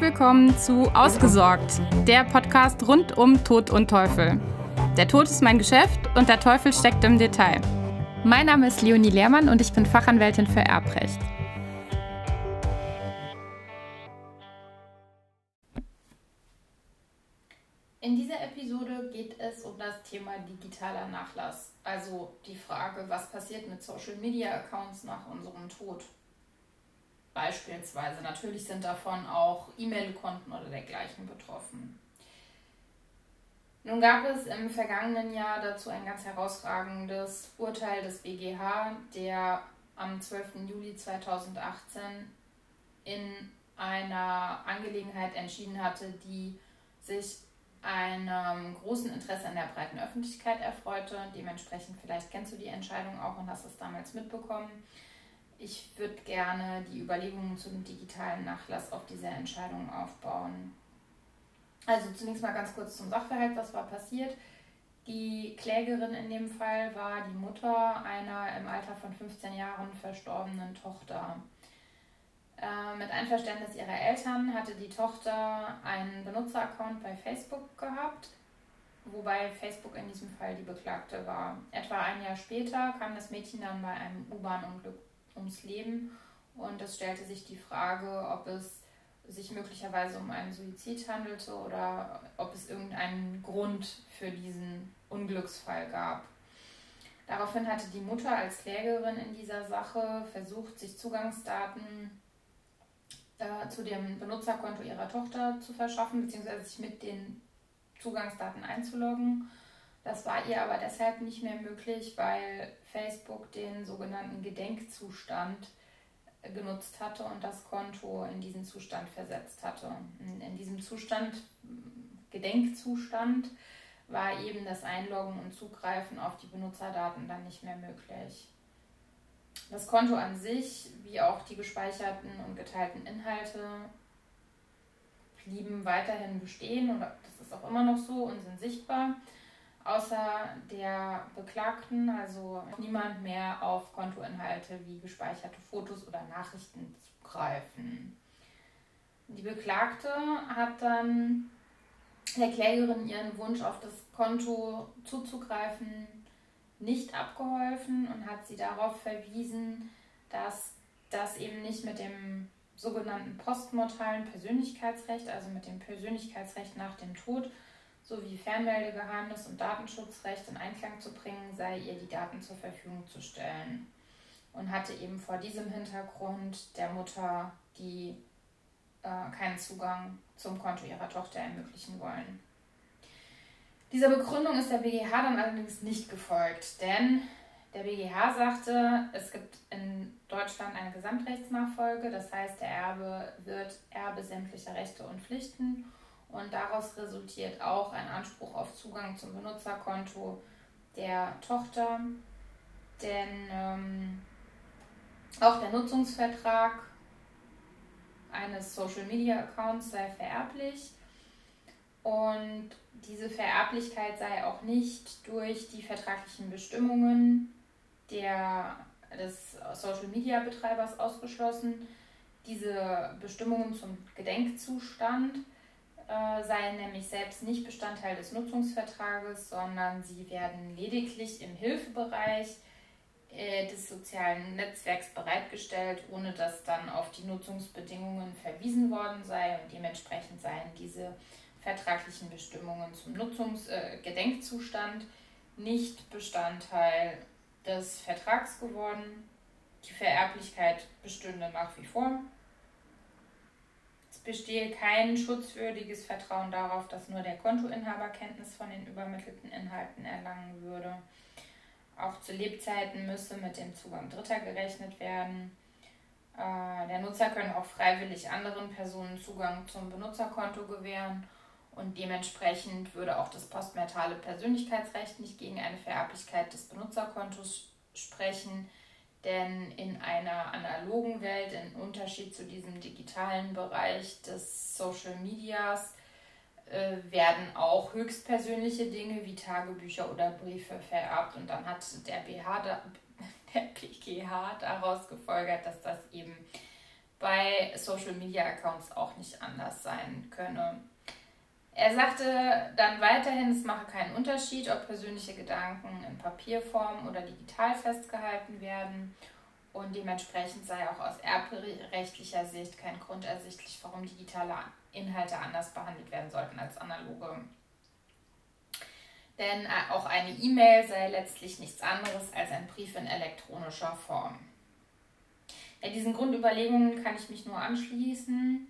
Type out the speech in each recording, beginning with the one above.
Willkommen zu Ausgesorgt, der Podcast rund um Tod und Teufel. Der Tod ist mein Geschäft und der Teufel steckt im Detail. Mein Name ist Leonie Lehrmann und ich bin Fachanwältin für Erbrecht. In dieser Episode geht es um das Thema digitaler Nachlass, also die Frage, was passiert mit Social-Media-Accounts nach unserem Tod beispielsweise. Natürlich sind davon auch E-Mail-Konten oder dergleichen betroffen. Nun gab es im vergangenen Jahr dazu ein ganz herausragendes Urteil des BGH, der am 12. Juli 2018 in einer Angelegenheit entschieden hatte, die sich einem großen Interesse an der breiten Öffentlichkeit erfreute. Dementsprechend, vielleicht kennst du die Entscheidung auch und hast es damals mitbekommen ich würde gerne die Überlegungen zum digitalen Nachlass auf diese Entscheidung aufbauen. Also zunächst mal ganz kurz zum Sachverhalt, was war passiert. Die Klägerin in dem Fall war die Mutter einer im Alter von 15 Jahren verstorbenen Tochter. Äh, mit Einverständnis ihrer Eltern hatte die Tochter einen Benutzeraccount bei Facebook gehabt, wobei Facebook in diesem Fall die Beklagte war. Etwa ein Jahr später kam das Mädchen dann bei einem U-Bahn-Unglück ums Leben. Und es stellte sich die Frage, ob es sich möglicherweise um einen Suizid handelte oder ob es irgendeinen Grund für diesen Unglücksfall gab. Daraufhin hatte die Mutter als Klägerin in dieser Sache versucht, sich Zugangsdaten äh, zu dem Benutzerkonto ihrer Tochter zu verschaffen, beziehungsweise sich mit den Zugangsdaten einzuloggen. Das war ihr aber deshalb nicht mehr möglich, weil Facebook den sogenannten Gedenkzustand genutzt hatte und das Konto in diesen Zustand versetzt hatte. In diesem Zustand, Gedenkzustand, war eben das Einloggen und Zugreifen auf die Benutzerdaten dann nicht mehr möglich. Das Konto an sich, wie auch die gespeicherten und geteilten Inhalte, blieben weiterhin bestehen und das ist auch immer noch so und sind sichtbar außer der Beklagten, also niemand mehr auf Kontoinhalte wie gespeicherte Fotos oder Nachrichten zugreifen. Die Beklagte hat dann der Klägerin ihren Wunsch auf das Konto zuzugreifen nicht abgeholfen und hat sie darauf verwiesen, dass das eben nicht mit dem sogenannten postmortalen Persönlichkeitsrecht, also mit dem Persönlichkeitsrecht nach dem Tod, sowie Fernmeldegeheimnis und Datenschutzrecht in Einklang zu bringen, sei ihr die Daten zur Verfügung zu stellen. Und hatte eben vor diesem Hintergrund der Mutter die äh, keinen Zugang zum Konto ihrer Tochter ermöglichen wollen. Dieser Begründung ist der BGH dann allerdings nicht gefolgt, denn der BGH sagte, es gibt in Deutschland eine Gesamtrechtsnachfolge, das heißt, der Erbe wird Erbe sämtlicher Rechte und Pflichten und daraus resultiert auch ein Anspruch auf Zugang zum Benutzerkonto der Tochter, denn ähm, auch der Nutzungsvertrag eines Social Media Accounts sei vererblich und diese Vererblichkeit sei auch nicht durch die vertraglichen Bestimmungen der, des Social Media Betreibers ausgeschlossen. Diese Bestimmungen zum Gedenkzustand äh, seien nämlich selbst nicht Bestandteil des Nutzungsvertrages, sondern sie werden lediglich im Hilfebereich äh, des sozialen Netzwerks bereitgestellt, ohne dass dann auf die Nutzungsbedingungen verwiesen worden sei und dementsprechend seien diese vertraglichen Bestimmungen zum Nutzungsgedenkzustand äh, nicht Bestandteil des Vertrags geworden. Die Vererblichkeit bestünde nach wie vor bestehe kein schutzwürdiges Vertrauen darauf, dass nur der Kontoinhaber Kenntnis von den übermittelten Inhalten erlangen würde. Auch zu Lebzeiten müsse mit dem Zugang Dritter gerechnet werden. Äh, der Nutzer könne auch freiwillig anderen Personen Zugang zum Benutzerkonto gewähren und dementsprechend würde auch das postmertale Persönlichkeitsrecht nicht gegen eine Vererblichkeit des Benutzerkontos sprechen. Denn in einer analogen Welt, im Unterschied zu diesem digitalen Bereich des Social Medias, äh, werden auch höchstpersönliche Dinge wie Tagebücher oder Briefe vererbt. Und dann hat der, BH da, der BGH daraus gefolgert, dass das eben bei Social Media Accounts auch nicht anders sein könne. Er sagte dann weiterhin, es mache keinen Unterschied, ob persönliche Gedanken in Papierform oder digital festgehalten werden. Und dementsprechend sei auch aus erbrechtlicher Sicht kein Grund ersichtlich, warum digitale Inhalte anders behandelt werden sollten als analoge. Denn äh, auch eine E-Mail sei letztlich nichts anderes als ein Brief in elektronischer Form. Ja, diesen Grundüberlegungen kann ich mich nur anschließen.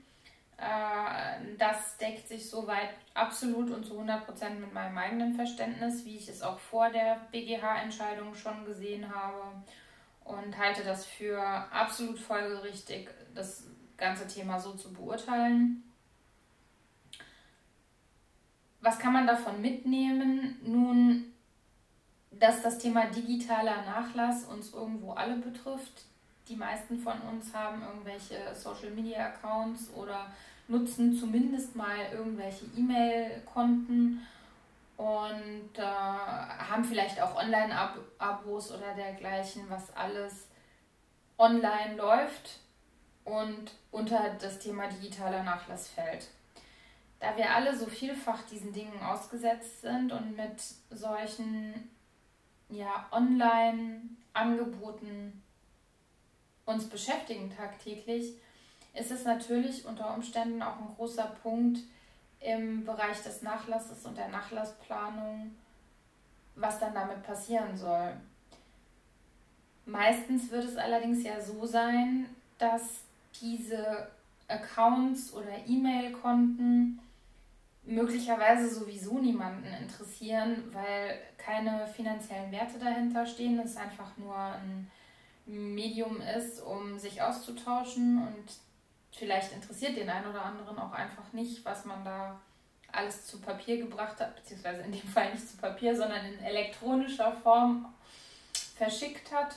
Äh, das deckt sich soweit absolut und zu 100% mit meinem eigenen Verständnis, wie ich es auch vor der BGH-Entscheidung schon gesehen habe. Und halte das für absolut folgerichtig, das ganze Thema so zu beurteilen. Was kann man davon mitnehmen? Nun, dass das Thema digitaler Nachlass uns irgendwo alle betrifft. Die meisten von uns haben irgendwelche Social-Media-Accounts oder nutzen zumindest mal irgendwelche E-Mail-Konten und äh, haben vielleicht auch Online-Abos oder dergleichen, was alles online läuft und unter das Thema digitaler Nachlass fällt. Da wir alle so vielfach diesen Dingen ausgesetzt sind und mit solchen ja, Online-Angeboten uns beschäftigen tagtäglich, ist es natürlich unter Umständen auch ein großer Punkt im Bereich des Nachlasses und der Nachlassplanung, was dann damit passieren soll. Meistens wird es allerdings ja so sein, dass diese Accounts oder E-Mail-Konten möglicherweise sowieso niemanden interessieren, weil keine finanziellen Werte dahinter stehen. Es einfach nur ein Medium ist, um sich auszutauschen und vielleicht interessiert den einen oder anderen auch einfach nicht, was man da alles zu Papier gebracht hat, beziehungsweise in dem Fall nicht zu Papier, sondern in elektronischer Form verschickt hat.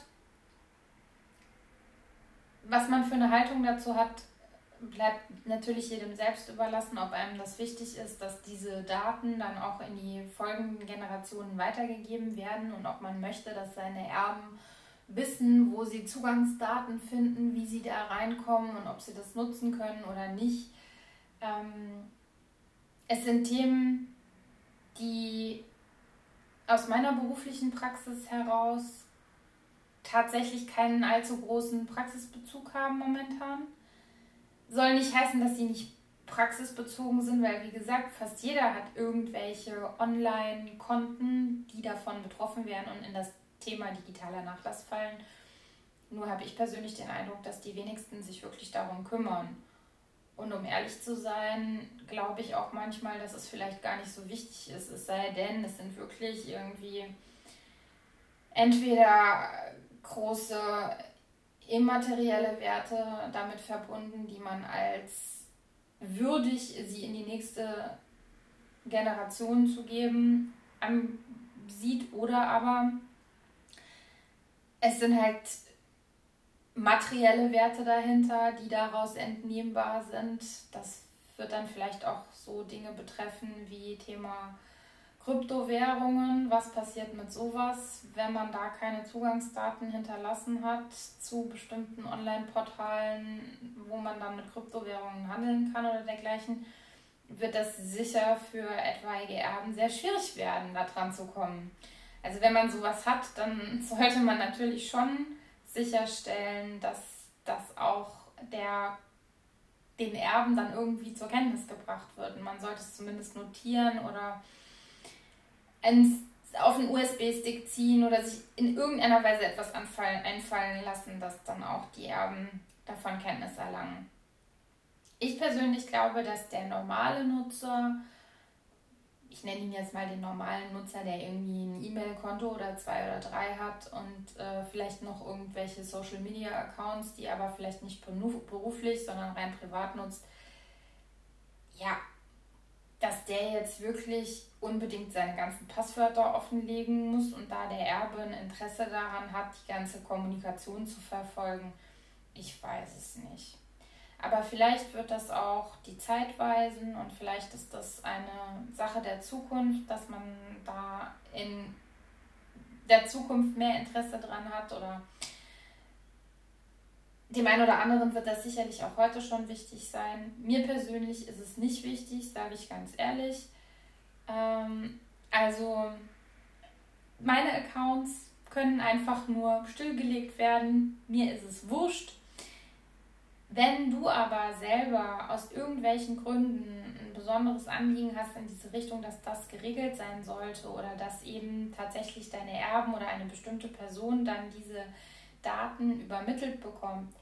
Was man für eine Haltung dazu hat, bleibt natürlich jedem selbst überlassen, ob einem das wichtig ist, dass diese Daten dann auch in die folgenden Generationen weitergegeben werden und ob man möchte, dass seine Erben wissen, wo sie Zugangsdaten finden, wie sie da reinkommen und ob sie das nutzen können oder nicht. Ähm, es sind Themen, die aus meiner beruflichen Praxis heraus tatsächlich keinen allzu großen Praxisbezug haben momentan. Soll nicht heißen, dass sie nicht praxisbezogen sind, weil wie gesagt, fast jeder hat irgendwelche Online-Konten, die davon betroffen werden und in das Thema digitaler Nachlass fallen. Nur habe ich persönlich den Eindruck, dass die wenigsten sich wirklich darum kümmern. Und um ehrlich zu sein, glaube ich auch manchmal, dass es vielleicht gar nicht so wichtig ist. Es sei denn, es sind wirklich irgendwie entweder große immaterielle Werte damit verbunden, die man als würdig, sie in die nächste Generation zu geben, sieht oder aber es sind halt materielle Werte dahinter, die daraus entnehmbar sind. Das wird dann vielleicht auch so Dinge betreffen wie Thema Kryptowährungen, was passiert mit sowas, wenn man da keine Zugangsdaten hinterlassen hat zu bestimmten Online-Portalen, wo man dann mit Kryptowährungen handeln kann oder dergleichen, wird das sicher für etwaige Erben sehr schwierig werden, da dran zu kommen. Also wenn man sowas hat, dann sollte man natürlich schon sicherstellen, dass das auch der den Erben dann irgendwie zur Kenntnis gebracht wird. Und man sollte es zumindest notieren oder ins, auf einen USB-Stick ziehen oder sich in irgendeiner Weise etwas anfallen, einfallen lassen, dass dann auch die Erben davon Kenntnis erlangen. Ich persönlich glaube, dass der normale Nutzer, ich nenne ihn jetzt mal den normalen Nutzer, der irgendwie ein E-Mail-Konto oder zwei oder drei hat und äh, vielleicht noch irgendwelche Social-Media-Accounts, die aber vielleicht nicht beruflich, sondern rein privat nutzt, ja, dass der jetzt wirklich unbedingt seine ganzen Passwörter offenlegen muss und da der Erbe ein Interesse daran hat, die ganze Kommunikation zu verfolgen, ich weiß es nicht. Aber vielleicht wird das auch die Zeit weisen und vielleicht ist das eine Sache der Zukunft, dass man da in der Zukunft mehr Interesse dran hat oder dem einen oder anderen wird das sicherlich auch heute schon wichtig sein. Mir persönlich ist es nicht wichtig, sage ich ganz ehrlich. Ähm, also meine Accounts können einfach nur stillgelegt werden. Mir ist es wurscht. Wenn du aber selber aus irgendwelchen Gründen ein besonderes Anliegen hast in diese Richtung, dass das geregelt sein sollte oder dass eben tatsächlich deine Erben oder eine bestimmte Person dann diese Daten übermittelt bekommt,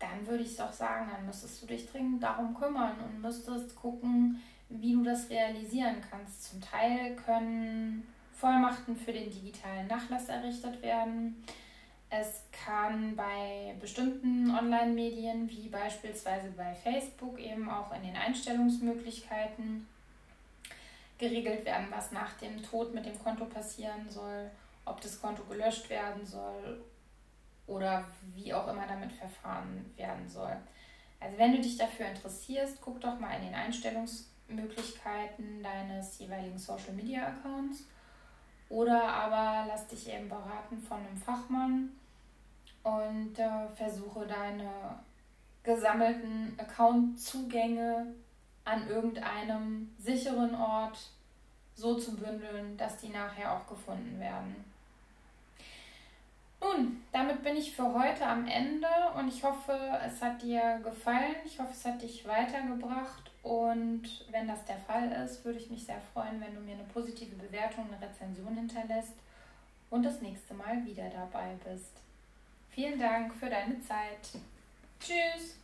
dann würde ich doch sagen, dann müsstest du dich dringend darum kümmern und müsstest gucken, wie du das realisieren kannst. Zum Teil können Vollmachten für den digitalen Nachlass errichtet werden. Es kann bei bestimmten Online-Medien, wie beispielsweise bei Facebook, eben auch in den Einstellungsmöglichkeiten geregelt werden, was nach dem Tod mit dem Konto passieren soll, ob das Konto gelöscht werden soll oder wie auch immer damit verfahren werden soll. Also wenn du dich dafür interessierst, guck doch mal in den Einstellungsmöglichkeiten deines jeweiligen Social Media Accounts oder aber lass dich eben beraten von einem Fachmann und äh, versuche deine gesammelten Account-Zugänge an irgendeinem sicheren Ort so zu bündeln, dass die nachher auch gefunden werden. Nun, damit bin ich für heute am Ende und ich hoffe, es hat dir gefallen. Ich hoffe, es hat dich weitergebracht und wenn das der Fall ist, würde ich mich sehr freuen, wenn du mir eine positive Bewertung, eine Rezension hinterlässt und das nächste Mal wieder dabei bist. Vielen Dank für deine Zeit. Tschüss.